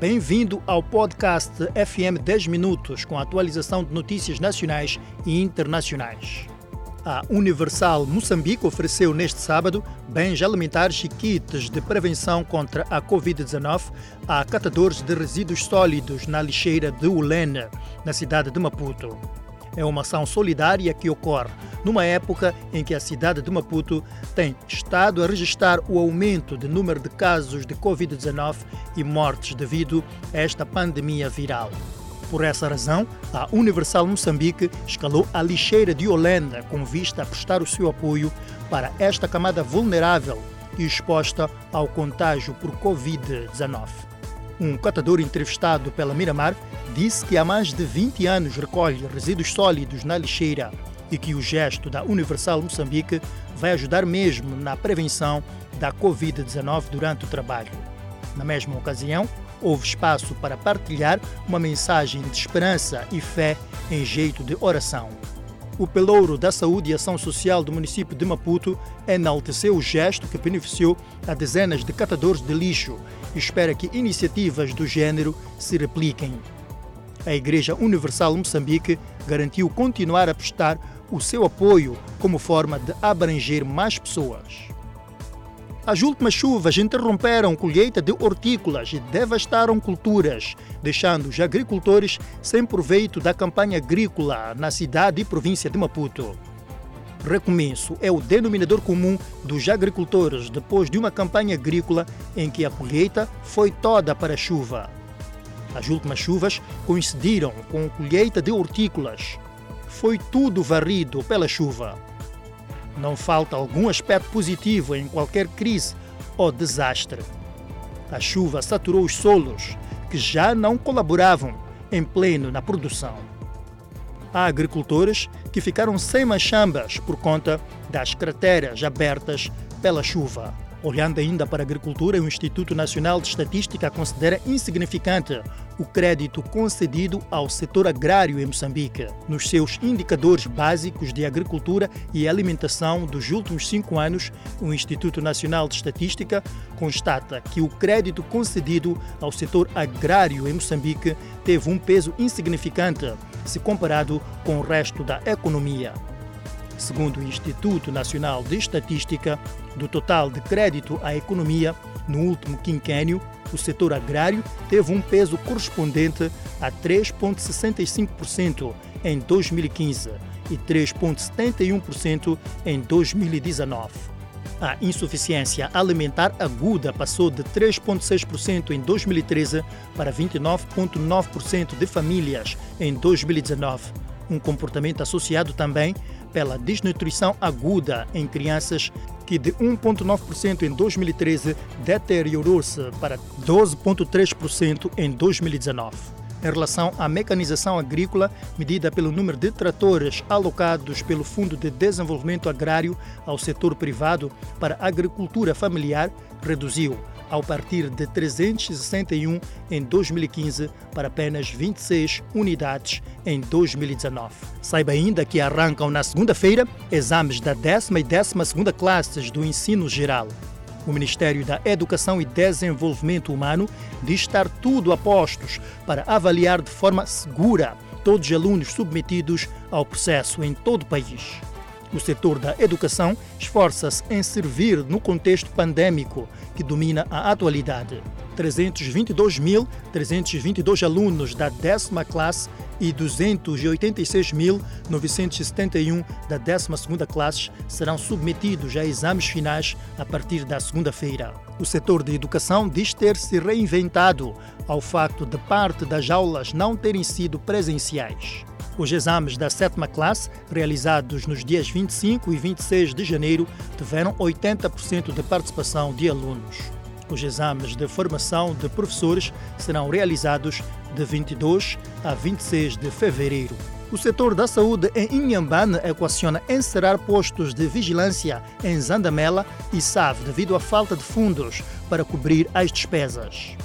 Bem-vindo ao podcast FM 10 Minutos, com a atualização de notícias nacionais e internacionais. A Universal Moçambique ofereceu neste sábado bens alimentares e kits de prevenção contra a Covid-19 a catadores de resíduos sólidos na lixeira de Ulene, na cidade de Maputo. É uma ação solidária que ocorre numa época em que a cidade de Maputo tem estado a registrar o aumento de número de casos de Covid-19 e mortes devido a esta pandemia viral. Por essa razão, a Universal Moçambique escalou a lixeira de Holanda com vista a prestar o seu apoio para esta camada vulnerável e exposta ao contágio por Covid-19. Um catador entrevistado pela Miramar disse que há mais de 20 anos recolhe resíduos sólidos na lixeira e que o gesto da Universal Moçambique vai ajudar mesmo na prevenção da Covid-19 durante o trabalho. Na mesma ocasião, houve espaço para partilhar uma mensagem de esperança e fé em jeito de oração. O pelouro da Saúde e Ação Social do município de Maputo enalteceu o gesto que beneficiou a dezenas de catadores de lixo e espera que iniciativas do gênero se repliquem. A Igreja Universal Moçambique garantiu continuar a prestar o seu apoio como forma de abranger mais pessoas. As últimas chuvas interromperam colheita de hortícolas e devastaram culturas, deixando os agricultores sem proveito da campanha agrícola na cidade e província de Maputo. Recomeço é o denominador comum dos agricultores depois de uma campanha agrícola em que a colheita foi toda para a chuva. As últimas chuvas coincidiram com a colheita de hortícolas. Foi tudo varrido pela chuva. Não falta algum aspecto positivo em qualquer crise ou desastre. A chuva saturou os solos, que já não colaboravam em pleno na produção. Há agricultores que ficaram sem machambas por conta das crateras abertas pela chuva. Olhando ainda para a agricultura, o Instituto Nacional de Estatística considera insignificante o crédito concedido ao setor agrário em Moçambique. Nos seus indicadores básicos de agricultura e alimentação dos últimos cinco anos, o Instituto Nacional de Estatística constata que o crédito concedido ao setor agrário em Moçambique teve um peso insignificante se comparado com o resto da economia. Segundo o Instituto Nacional de Estatística, do total de crédito à economia no último quinquênio, o setor agrário teve um peso correspondente a 3,65% em 2015 e 3,71% em 2019. A insuficiência alimentar aguda passou de 3,6% em 2013 para 29,9% de famílias em 2019, um comportamento associado também pela desnutrição aguda em crianças, que de 1,9% em 2013 deteriorou-se para 12,3% em 2019 em relação à mecanização agrícola, medida pelo número de tratores alocados pelo Fundo de Desenvolvimento Agrário ao setor privado para agricultura familiar, reduziu ao partir de 361 em 2015 para apenas 26 unidades em 2019. Saiba ainda que arrancam na segunda-feira exames da décima e décima segunda classes do ensino geral. O Ministério da Educação e Desenvolvimento Humano diz estar tudo a postos para avaliar de forma segura todos os alunos submetidos ao processo em todo o país. O setor da educação esforça-se em servir no contexto pandêmico que domina a atualidade. 322.322 alunos da décima classe e 286.971 da 12ª classe serão submetidos a exames finais a partir da segunda-feira. O setor de educação diz ter se reinventado ao facto de parte das aulas não terem sido presenciais. Os exames da sétima classe, realizados nos dias 25 e 26 de janeiro, tiveram 80% de participação de alunos. Os exames de formação de professores serão realizados de 22 a 26 de fevereiro. O setor da saúde em Inhambane equaciona encerrar postos de vigilância em Zandamela e Save devido à falta de fundos para cobrir as despesas.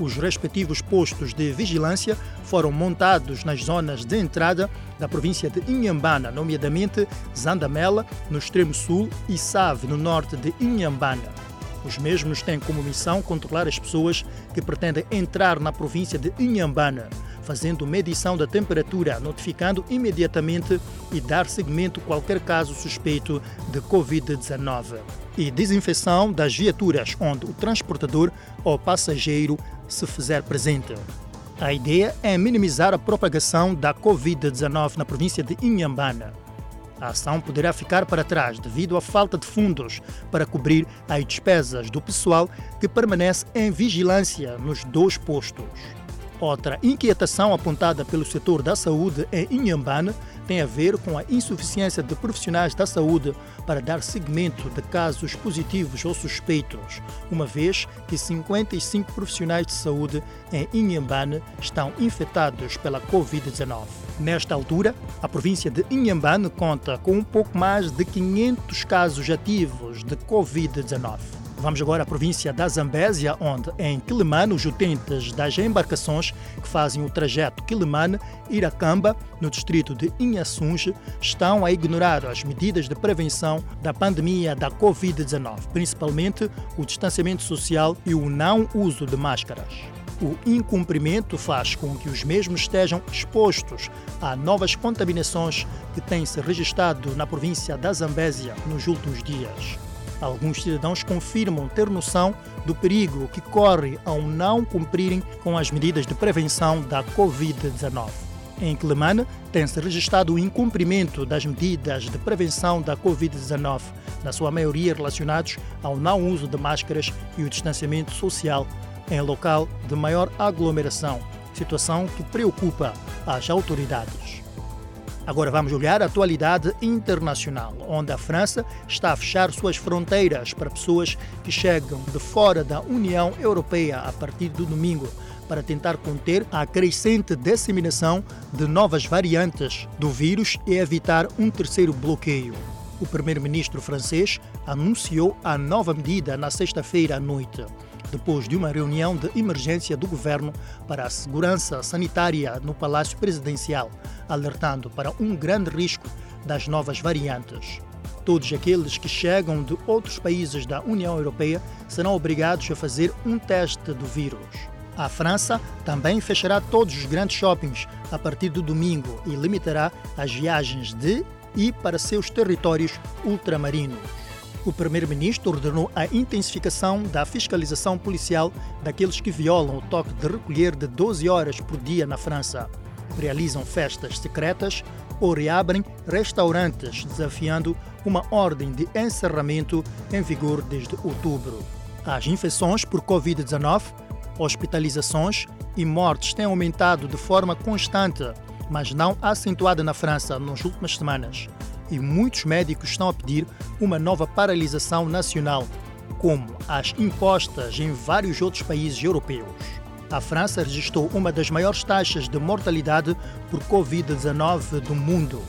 Os respectivos postos de vigilância foram montados nas zonas de entrada da província de Inhambana, nomeadamente Zandamela, no extremo sul, e Save, no norte de Inhambana. Os mesmos têm como missão controlar as pessoas que pretendem entrar na província de Inhambane, fazendo medição da temperatura, notificando imediatamente e dar seguimento qualquer caso suspeito de Covid-19. E desinfecção das viaturas onde o transportador ou passageiro se fizer presente. A ideia é minimizar a propagação da Covid-19 na província de Inhambane. A ação poderá ficar para trás devido à falta de fundos para cobrir as despesas do pessoal que permanece em vigilância nos dois postos. Outra inquietação apontada pelo setor da saúde em Inhambane tem a ver com a insuficiência de profissionais da saúde para dar seguimento de casos positivos ou suspeitos, uma vez que 55 profissionais de saúde em Inhambane estão infectados pela Covid-19. Nesta altura, a província de Inhambane conta com um pouco mais de 500 casos ativos de Covid-19. Vamos agora à província da Zambésia, onde em Quilimane os utentes das embarcações que fazem o trajeto Quilimane-Iracamba, no distrito de Inhaçunge, estão a ignorar as medidas de prevenção da pandemia da Covid-19, principalmente o distanciamento social e o não uso de máscaras. O incumprimento faz com que os mesmos estejam expostos a novas contaminações que têm se registrado na província da Zambésia nos últimos dias. Alguns cidadãos confirmam ter noção do perigo que corre ao não cumprirem com as medidas de prevenção da Covid-19. Em Clemane, tem-se registrado o incumprimento das medidas de prevenção da Covid-19, na sua maioria relacionados ao não uso de máscaras e o distanciamento social em local de maior aglomeração, situação que preocupa as autoridades. Agora vamos olhar a atualidade internacional, onde a França está a fechar suas fronteiras para pessoas que chegam de fora da União Europeia a partir do domingo, para tentar conter a crescente disseminação de novas variantes do vírus e evitar um terceiro bloqueio. O primeiro-ministro francês anunciou a nova medida na sexta-feira à noite depois de uma reunião de emergência do governo para a segurança sanitária no Palácio Presidencial, alertando para um grande risco das novas variantes. Todos aqueles que chegam de outros países da União Europeia serão obrigados a fazer um teste do vírus. A França também fechará todos os grandes shoppings a partir do domingo e limitará as viagens de e para seus territórios ultramarinos. O primeiro-ministro ordenou a intensificação da fiscalização policial daqueles que violam o toque de recolher de 12 horas por dia na França, realizam festas secretas ou reabrem restaurantes, desafiando uma ordem de encerramento em vigor desde outubro. As infecções por Covid-19, hospitalizações e mortes têm aumentado de forma constante, mas não acentuada na França nas últimas semanas e muitos médicos estão a pedir uma nova paralisação nacional, como as impostas em vários outros países europeus. A França registrou uma das maiores taxas de mortalidade por Covid-19 do mundo,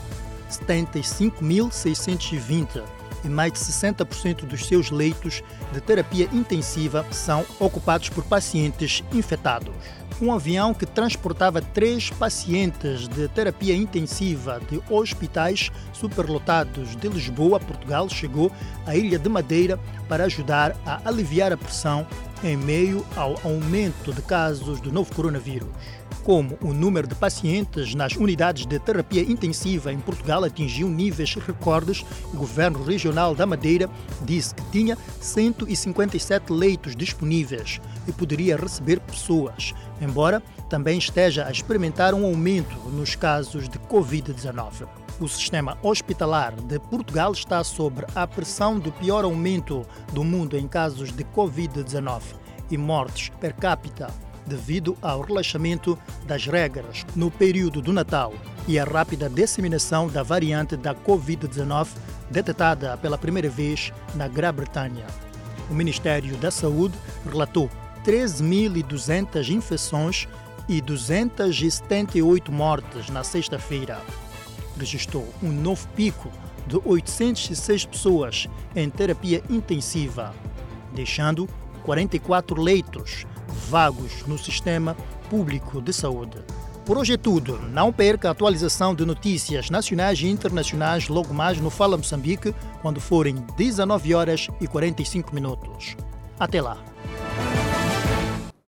75.620, e mais de 60% dos seus leitos de terapia intensiva são ocupados por pacientes infectados. Um avião que transportava três pacientes de terapia intensiva de hospitais superlotados de Lisboa, Portugal, chegou à Ilha de Madeira para ajudar a aliviar a pressão em meio ao aumento de casos do novo coronavírus. Como o número de pacientes nas unidades de terapia intensiva em Portugal atingiu níveis recordes, o Governo Regional da Madeira disse que tinha 157 leitos disponíveis e poderia receber pessoas, embora também esteja a experimentar um aumento nos casos de Covid-19. O sistema hospitalar de Portugal está sob a pressão do pior aumento do mundo em casos de Covid-19 e mortes per capita devido ao relaxamento das regras no período do Natal e a rápida disseminação da variante da Covid-19 detectada pela primeira vez na Grã-Bretanha. O Ministério da Saúde relatou 13.200 infecções e 278 mortes na sexta-feira. Registrou um novo pico de 806 pessoas em terapia intensiva, deixando 44 leitos vagos no sistema público de saúde. Por hoje é tudo. Não perca a atualização de notícias nacionais e internacionais logo mais no Fala Moçambique, quando forem 19 horas e 45 minutos. Até lá.